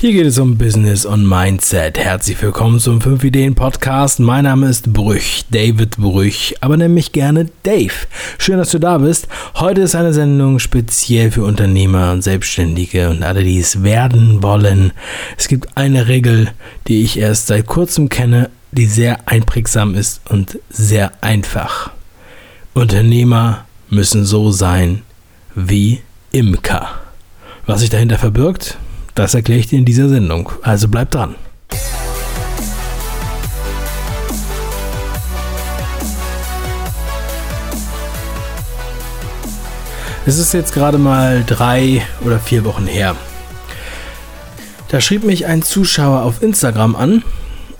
Hier geht es um Business und Mindset. Herzlich willkommen zum 5 Ideen Podcast. Mein Name ist Brüch, David Brüch, aber nenn mich gerne Dave. Schön, dass du da bist. Heute ist eine Sendung speziell für Unternehmer und Selbstständige und alle, die es werden wollen. Es gibt eine Regel, die ich erst seit kurzem kenne, die sehr einprägsam ist und sehr einfach. Unternehmer müssen so sein wie Imker. Was sich dahinter verbirgt, das erkläre ich dir in dieser Sendung. Also bleib dran. Es ist jetzt gerade mal drei oder vier Wochen her. Da schrieb mich ein Zuschauer auf Instagram an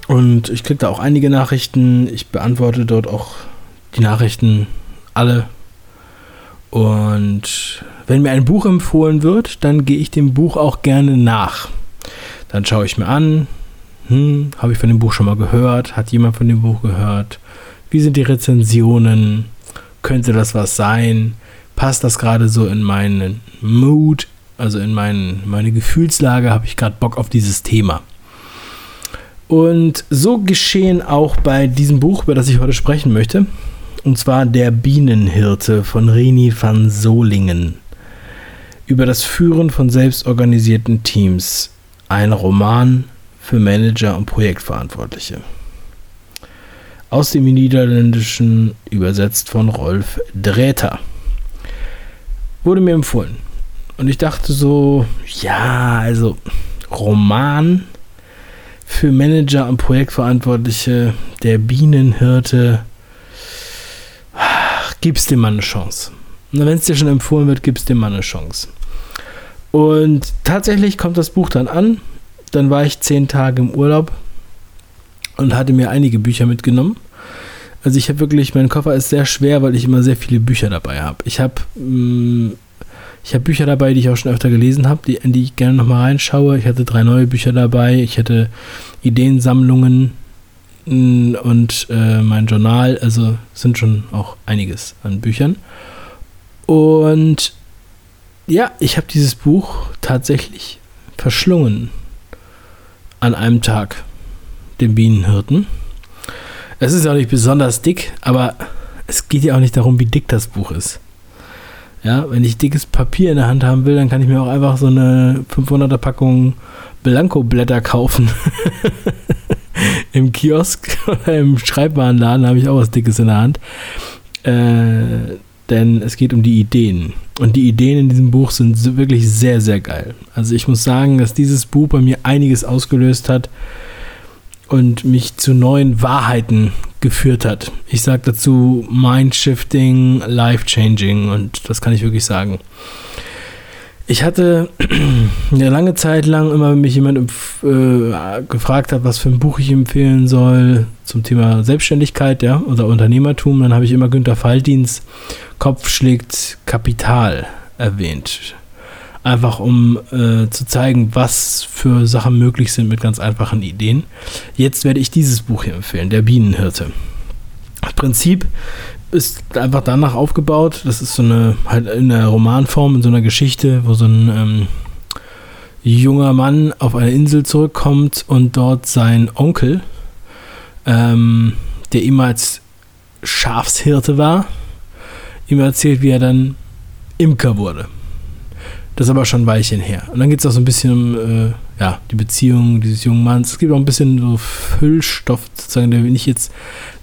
und ich kriege da auch einige Nachrichten. Ich beantworte dort auch die Nachrichten alle. Und wenn mir ein Buch empfohlen wird, dann gehe ich dem Buch auch gerne nach. Dann schaue ich mir an, hm, habe ich von dem Buch schon mal gehört? Hat jemand von dem Buch gehört? Wie sind die Rezensionen? Könnte das was sein? Passt das gerade so in meinen Mood, also in mein, meine Gefühlslage? Habe ich gerade Bock auf dieses Thema? Und so geschehen auch bei diesem Buch, über das ich heute sprechen möchte. Und zwar Der Bienenhirte von Reni van Solingen über das Führen von selbstorganisierten Teams. Ein Roman für Manager und Projektverantwortliche. Aus dem Niederländischen übersetzt von Rolf Dräter. Wurde mir empfohlen. Und ich dachte so, ja, also Roman für Manager und Projektverantwortliche, der Bienenhirte, gibst dem mal eine Chance. Wenn es dir schon empfohlen wird, gibst dem mal eine Chance. Und tatsächlich kommt das Buch dann an. Dann war ich zehn Tage im Urlaub und hatte mir einige Bücher mitgenommen. Also ich habe wirklich, mein Koffer ist sehr schwer, weil ich immer sehr viele Bücher dabei habe. Ich habe mm, ich habe Bücher dabei, die ich auch schon öfter gelesen habe, die, in die ich gerne nochmal reinschaue. Ich hatte drei neue Bücher dabei. Ich hatte Ideensammlungen mm, und äh, mein Journal. Also sind schon auch einiges an Büchern. Und ja, ich habe dieses Buch tatsächlich verschlungen an einem Tag, dem Bienenhirten. Es ist auch nicht besonders dick, aber es geht ja auch nicht darum, wie dick das Buch ist. Ja, wenn ich dickes Papier in der Hand haben will, dann kann ich mir auch einfach so eine 500er Packung Blanko-Blätter kaufen. Im Kiosk oder im Schreibwarenladen habe ich auch was Dickes in der Hand. Äh, denn es geht um die Ideen. Und die Ideen in diesem Buch sind wirklich sehr, sehr geil. Also ich muss sagen, dass dieses Buch bei mir einiges ausgelöst hat und mich zu neuen Wahrheiten geführt hat. Ich sage dazu Mind-Shifting, Life-Changing und das kann ich wirklich sagen. Ich hatte eine lange Zeit lang immer, wenn mich jemand äh, gefragt hat, was für ein Buch ich empfehlen soll zum Thema Selbstständigkeit ja, oder Unternehmertum, dann habe ich immer Günter Falldiens Kopf schlägt Kapital erwähnt. Einfach um äh, zu zeigen, was für Sachen möglich sind mit ganz einfachen Ideen. Jetzt werde ich dieses Buch hier empfehlen, Der Bienenhirte. Prinzip ist einfach danach aufgebaut. Das ist so eine, halt in der Romanform, in so einer Geschichte, wo so ein ähm, junger Mann auf eine Insel zurückkommt und dort sein Onkel, ähm, der ehemals Schafshirte war, ihm erzählt, wie er dann Imker wurde. Das ist aber schon ein Weilchen her. Und dann geht es auch so ein bisschen um äh, ja, die Beziehung dieses jungen Manns. Es gibt auch ein bisschen so Füllstoff, sozusagen, der nicht jetzt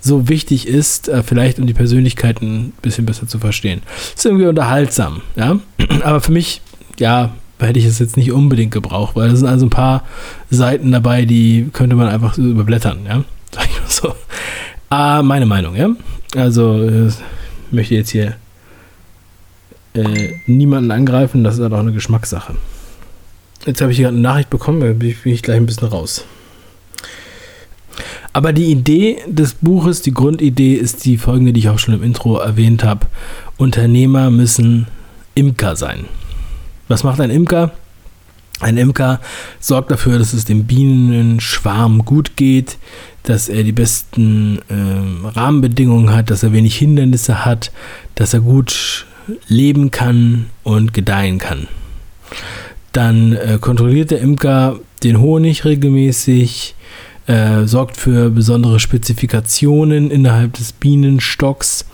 so wichtig ist, äh, vielleicht um die Persönlichkeit ein bisschen besser zu verstehen. Ist irgendwie unterhaltsam, ja. Aber für mich, ja, hätte ich es jetzt nicht unbedingt gebraucht, weil da sind also ein paar Seiten dabei, die könnte man einfach überblättern, ja. Sag ich mal so. Äh, meine Meinung, ja. Also, äh, möchte jetzt hier äh, niemanden angreifen, das ist halt auch eine Geschmackssache. Jetzt habe ich hier eine Nachricht bekommen, da bin ich gleich ein bisschen raus. Aber die Idee des Buches, die Grundidee ist die folgende, die ich auch schon im Intro erwähnt habe. Unternehmer müssen Imker sein. Was macht ein Imker? Ein Imker sorgt dafür, dass es dem Bienenschwarm gut geht, dass er die besten äh, Rahmenbedingungen hat, dass er wenig Hindernisse hat, dass er gut leben kann und gedeihen kann. Dann äh, kontrolliert der Imker den Honig regelmäßig, äh, sorgt für besondere Spezifikationen innerhalb des Bienenstocks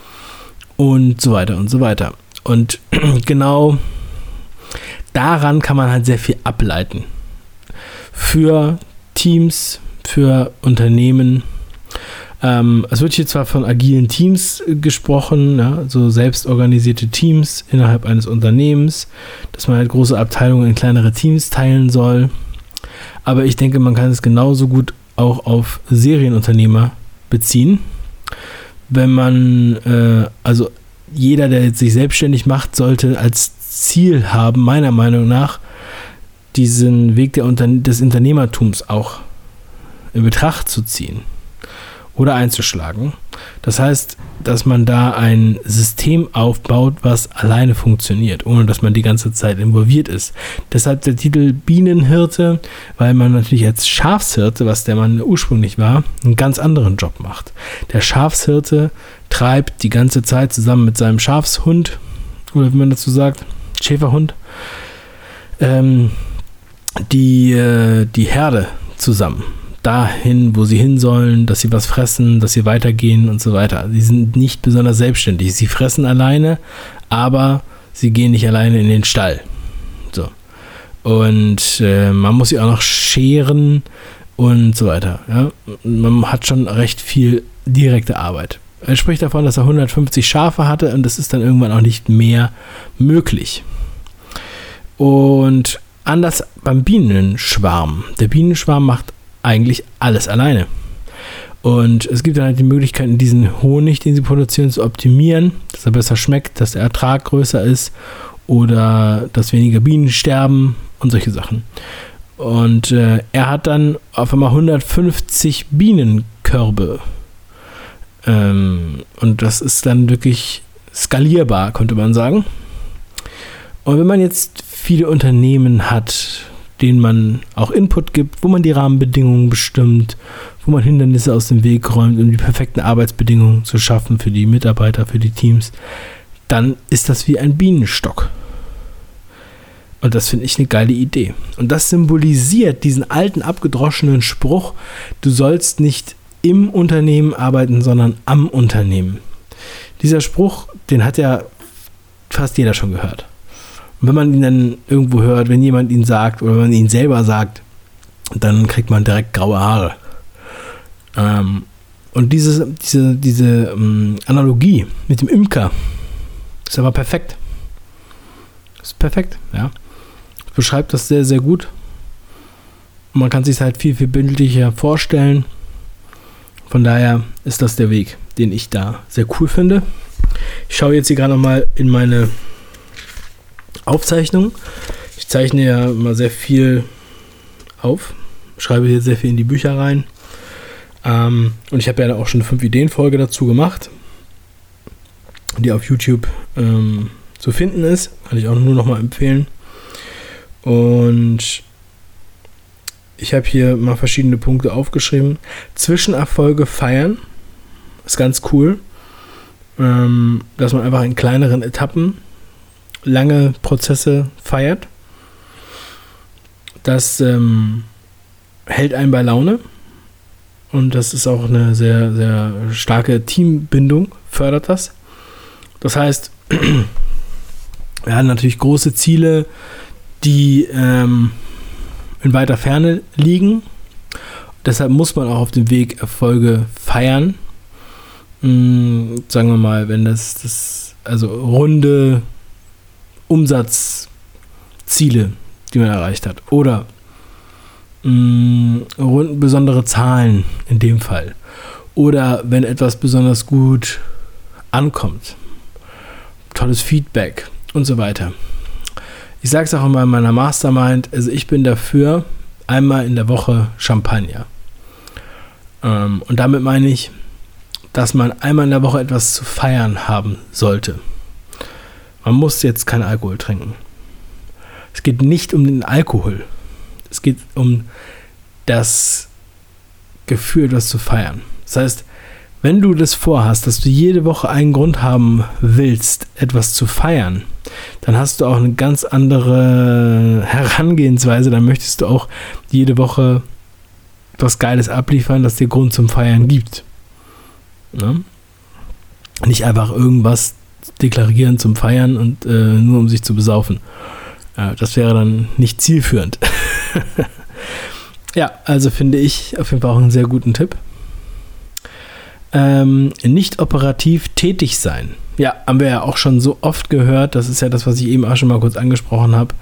und so weiter und so weiter. Und genau daran kann man halt sehr viel ableiten. Für Teams, für Unternehmen. Ähm, es wird hier zwar von agilen Teams gesprochen, ja, so selbstorganisierte Teams innerhalb eines Unternehmens, dass man halt große Abteilungen in kleinere Teams teilen soll. Aber ich denke, man kann es genauso gut auch auf Serienunternehmer beziehen. Wenn man, äh, also jeder, der jetzt sich selbstständig macht, sollte als Ziel haben, meiner Meinung nach, diesen Weg der Unter des Unternehmertums auch in Betracht zu ziehen oder einzuschlagen. Das heißt, dass man da ein System aufbaut, was alleine funktioniert, ohne dass man die ganze Zeit involviert ist. Deshalb der Titel Bienenhirte, weil man natürlich als Schafshirte, was der Mann ursprünglich war, einen ganz anderen Job macht. Der Schafshirte treibt die ganze Zeit zusammen mit seinem Schafshund, oder wie man dazu sagt, Schäferhund, ähm, die, äh, die Herde zusammen dahin, wo sie hin sollen, dass sie was fressen, dass sie weitergehen und so weiter. Sie sind nicht besonders selbstständig. Sie fressen alleine, aber sie gehen nicht alleine in den Stall. So. Und äh, man muss sie auch noch scheren und so weiter. Ja? Man hat schon recht viel direkte Arbeit. Er spricht davon, dass er 150 Schafe hatte und das ist dann irgendwann auch nicht mehr möglich. Und anders beim Bienenschwarm. Der Bienenschwarm macht eigentlich alles alleine. Und es gibt dann halt die Möglichkeit, diesen Honig, den sie produzieren, zu optimieren, dass er besser schmeckt, dass der Ertrag größer ist oder dass weniger Bienen sterben und solche Sachen. Und äh, er hat dann auf einmal 150 Bienenkörbe. Ähm, und das ist dann wirklich skalierbar, könnte man sagen. Und wenn man jetzt viele Unternehmen hat, denen man auch Input gibt, wo man die Rahmenbedingungen bestimmt, wo man Hindernisse aus dem Weg räumt, um die perfekten Arbeitsbedingungen zu schaffen für die Mitarbeiter, für die Teams, dann ist das wie ein Bienenstock. Und das finde ich eine geile Idee. Und das symbolisiert diesen alten abgedroschenen Spruch, du sollst nicht im Unternehmen arbeiten, sondern am Unternehmen. Dieser Spruch, den hat ja fast jeder schon gehört. Und wenn man ihn dann irgendwo hört, wenn jemand ihn sagt oder wenn man ihn selber sagt, dann kriegt man direkt graue Haare. Ähm, und diese, diese, diese ähm, Analogie mit dem Imker ist aber perfekt. Ist perfekt, ja. Beschreibt das sehr, sehr gut. man kann sich halt viel, viel bildlicher vorstellen. Von daher ist das der Weg, den ich da sehr cool finde. Ich schaue jetzt hier gerade nochmal in meine Aufzeichnung. Ich zeichne ja immer sehr viel auf, schreibe hier sehr viel in die Bücher rein. Ähm, und ich habe ja auch schon eine 5-Ideen-Folge dazu gemacht, die auf YouTube ähm, zu finden ist. Kann ich auch nur noch mal empfehlen. Und ich habe hier mal verschiedene Punkte aufgeschrieben. Zwischenerfolge feiern ist ganz cool, ähm, dass man einfach in kleineren Etappen lange Prozesse feiert. Das ähm, hält einen bei Laune und das ist auch eine sehr, sehr starke Teambindung, fördert das. Das heißt, wir haben natürlich große Ziele, die ähm, in weiter Ferne liegen. Deshalb muss man auch auf dem Weg Erfolge feiern. Hm, sagen wir mal, wenn das, das also runde Umsatzziele, die man erreicht hat. Oder mh, mm, besondere Zahlen in dem Fall. Oder wenn etwas besonders gut ankommt. Tolles Feedback und so weiter. Ich sage es auch immer in meiner Mastermind, also ich bin dafür einmal in der Woche Champagner. Ähm, und damit meine ich, dass man einmal in der Woche etwas zu feiern haben sollte. Man muss jetzt keinen Alkohol trinken. Es geht nicht um den Alkohol. Es geht um das Gefühl, etwas zu feiern. Das heißt, wenn du das vorhast, dass du jede Woche einen Grund haben willst, etwas zu feiern, dann hast du auch eine ganz andere Herangehensweise. Dann möchtest du auch jede Woche was Geiles abliefern, das dir Grund zum Feiern gibt. Ne? Nicht einfach irgendwas deklarieren zum Feiern und äh, nur um sich zu besaufen. Äh, das wäre dann nicht zielführend. ja, also finde ich auf jeden Fall auch einen sehr guten Tipp. Ähm, nicht operativ tätig sein. Ja, haben wir ja auch schon so oft gehört. Das ist ja das, was ich eben auch schon mal kurz angesprochen habe.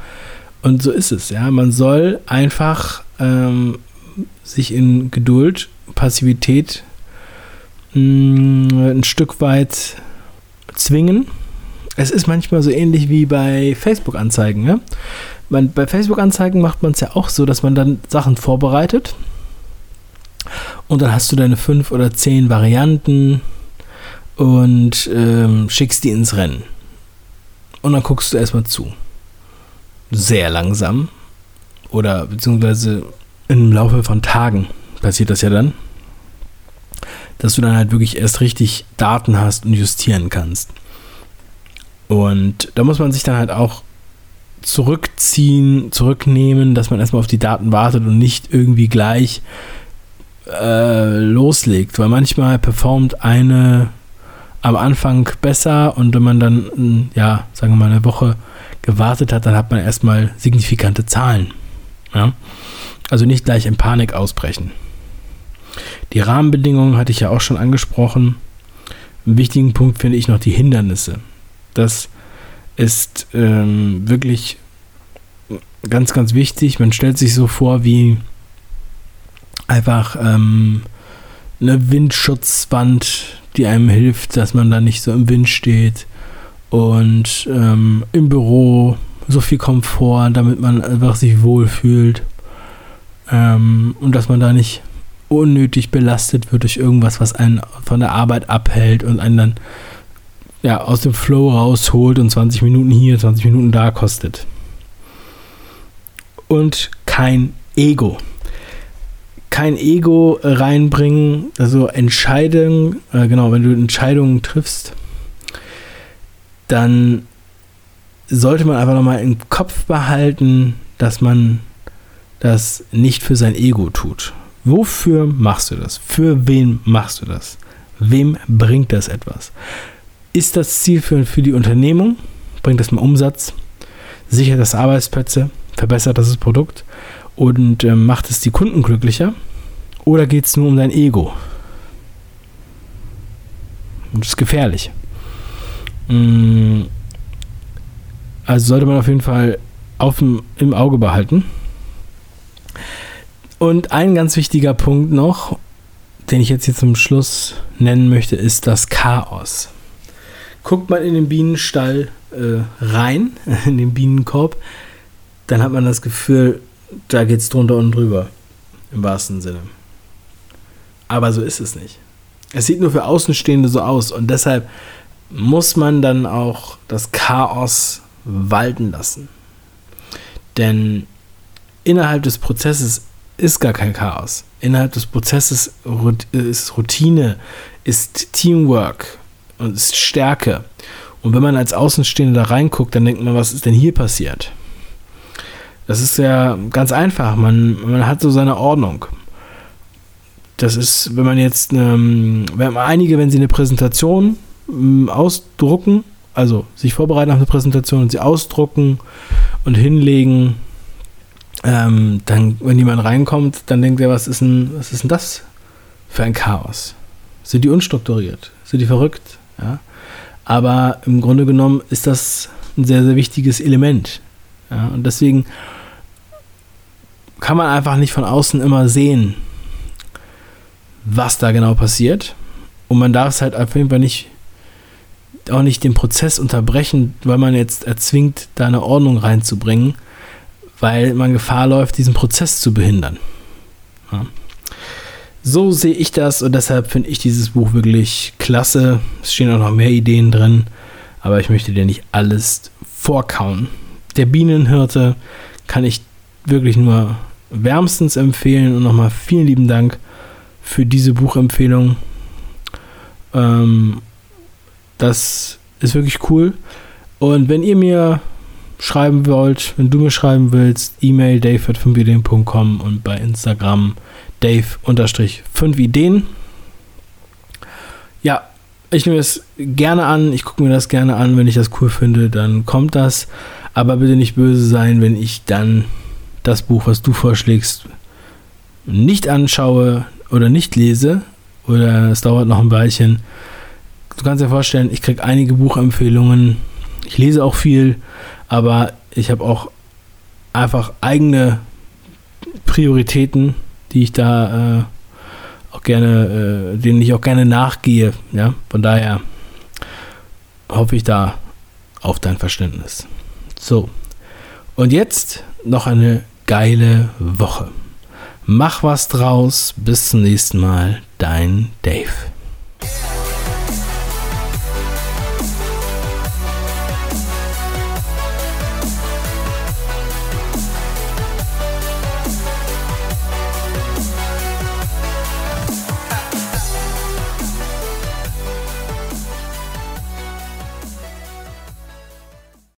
Und so ist es, ja. Man soll einfach ähm, sich in Geduld, Passivität mh, mm, ein Stück weit zwingen. Es ist manchmal so ähnlich wie bei Facebook-Anzeigen. Ja? Man, bei Facebook-Anzeigen macht man es ja auch so, dass man dann Sachen vorbereitet und dann hast du deine fünf oder zehn Varianten und ähm, schickst die ins Rennen. Und dann guckst du erstmal zu. Sehr langsam oder beziehungsweise im Laufe von Tagen passiert das ja dann, dass du dann halt wirklich erst richtig Daten hast und justieren kannst. Und da muss man sich dann halt auch zurückziehen, zurücknehmen, dass man erstmal auf die Daten wartet und nicht irgendwie gleich äh, loslegt, weil manchmal performt eine am Anfang besser und wenn man dann, ja, sagen wir mal, eine Woche gewartet hat, dann hat man erstmal signifikante Zahlen. Ja? Also nicht gleich in Panik ausbrechen. Die Rahmenbedingungen hatte ich ja auch schon angesprochen. Einen wichtigen Punkt finde ich noch die Hindernisse. Das ist ähm, wirklich ganz, ganz wichtig. Man stellt sich so vor, wie einfach ähm, eine Windschutzwand, die einem hilft, dass man da nicht so im Wind steht. Und ähm, im Büro so viel Komfort, damit man einfach sich wohlfühlt. Ähm, und dass man da nicht unnötig belastet wird durch irgendwas, was einen von der Arbeit abhält und einen dann ja, aus dem Flow rausholt und 20 Minuten hier, 20 Minuten da kostet. Und kein Ego. Kein Ego reinbringen, also Entscheidungen, äh, genau, wenn du Entscheidungen triffst, dann sollte man einfach nochmal im Kopf behalten, dass man das nicht für sein Ego tut. Wofür machst du das? Für wen machst du das? Wem bringt das etwas? Ist das Ziel für, die Unternehmung? Bringt das mehr Umsatz? Sichert das Arbeitsplätze? Verbessert das, das Produkt? Und äh, macht es die Kunden glücklicher? Oder geht es nur um dein Ego? Und das ist gefährlich. Mm. Also sollte man auf jeden Fall auf dem, im Auge behalten. Und ein ganz wichtiger Punkt noch, den ich jetzt hier zum Schluss nennen möchte, ist das Chaos. Guckt man in den Bienenstall äh, rein, in den Bienenkorb, dann hat man das Gefühl, da geht es drunter und drüber. Im wahrsten Sinne. Aber so ist es nicht. Es sieht nur für Außenstehende so aus und deshalb muss man dann auch das Chaos walten lassen. Denn innerhalb des Prozesses ist gar kein Chaos. Innerhalb des Prozesses ist Routine, ist Teamwork und ist Stärke. Und wenn man als Außenstehender da reinguckt, dann denkt man, was ist denn hier passiert? Das ist ja ganz einfach. Man, man hat so seine Ordnung. Das ist, wenn man jetzt, wenn einige, wenn sie eine Präsentation ähm, ausdrucken, also sich vorbereiten auf eine Präsentation und sie ausdrucken und hinlegen, ähm, dann, wenn jemand reinkommt, dann denkt er, was ist denn, was ist denn das für ein Chaos? Sind die unstrukturiert? Sind die verrückt? Ja? Aber im Grunde genommen ist das ein sehr, sehr wichtiges Element. Ja? Und deswegen kann man einfach nicht von außen immer sehen, was da genau passiert. Und man darf es halt auf jeden Fall nicht, auch nicht den Prozess unterbrechen, weil man jetzt erzwingt, da eine Ordnung reinzubringen weil man Gefahr läuft, diesen Prozess zu behindern. Ja. So sehe ich das und deshalb finde ich dieses Buch wirklich klasse. Es stehen auch noch mehr Ideen drin, aber ich möchte dir nicht alles vorkauen. Der Bienenhirte kann ich wirklich nur wärmstens empfehlen und nochmal vielen lieben Dank für diese Buchempfehlung. Ähm, das ist wirklich cool. Und wenn ihr mir schreiben wollt, wenn du mir schreiben willst, E-Mail dave.5ideen.com und bei Instagram dave-5 Ideen. Ja, ich nehme es gerne an, ich gucke mir das gerne an, wenn ich das cool finde, dann kommt das. Aber bitte nicht böse sein, wenn ich dann das Buch, was du vorschlägst, nicht anschaue oder nicht lese oder es dauert noch ein Weilchen. Du kannst dir vorstellen, ich kriege einige Buchempfehlungen. Ich lese auch viel, aber ich habe auch einfach eigene Prioritäten, die ich da äh, auch gerne, äh, denen ich auch gerne nachgehe. Ja, von daher hoffe ich da auf dein Verständnis. So, und jetzt noch eine geile Woche. Mach was draus. Bis zum nächsten Mal. Dein Dave.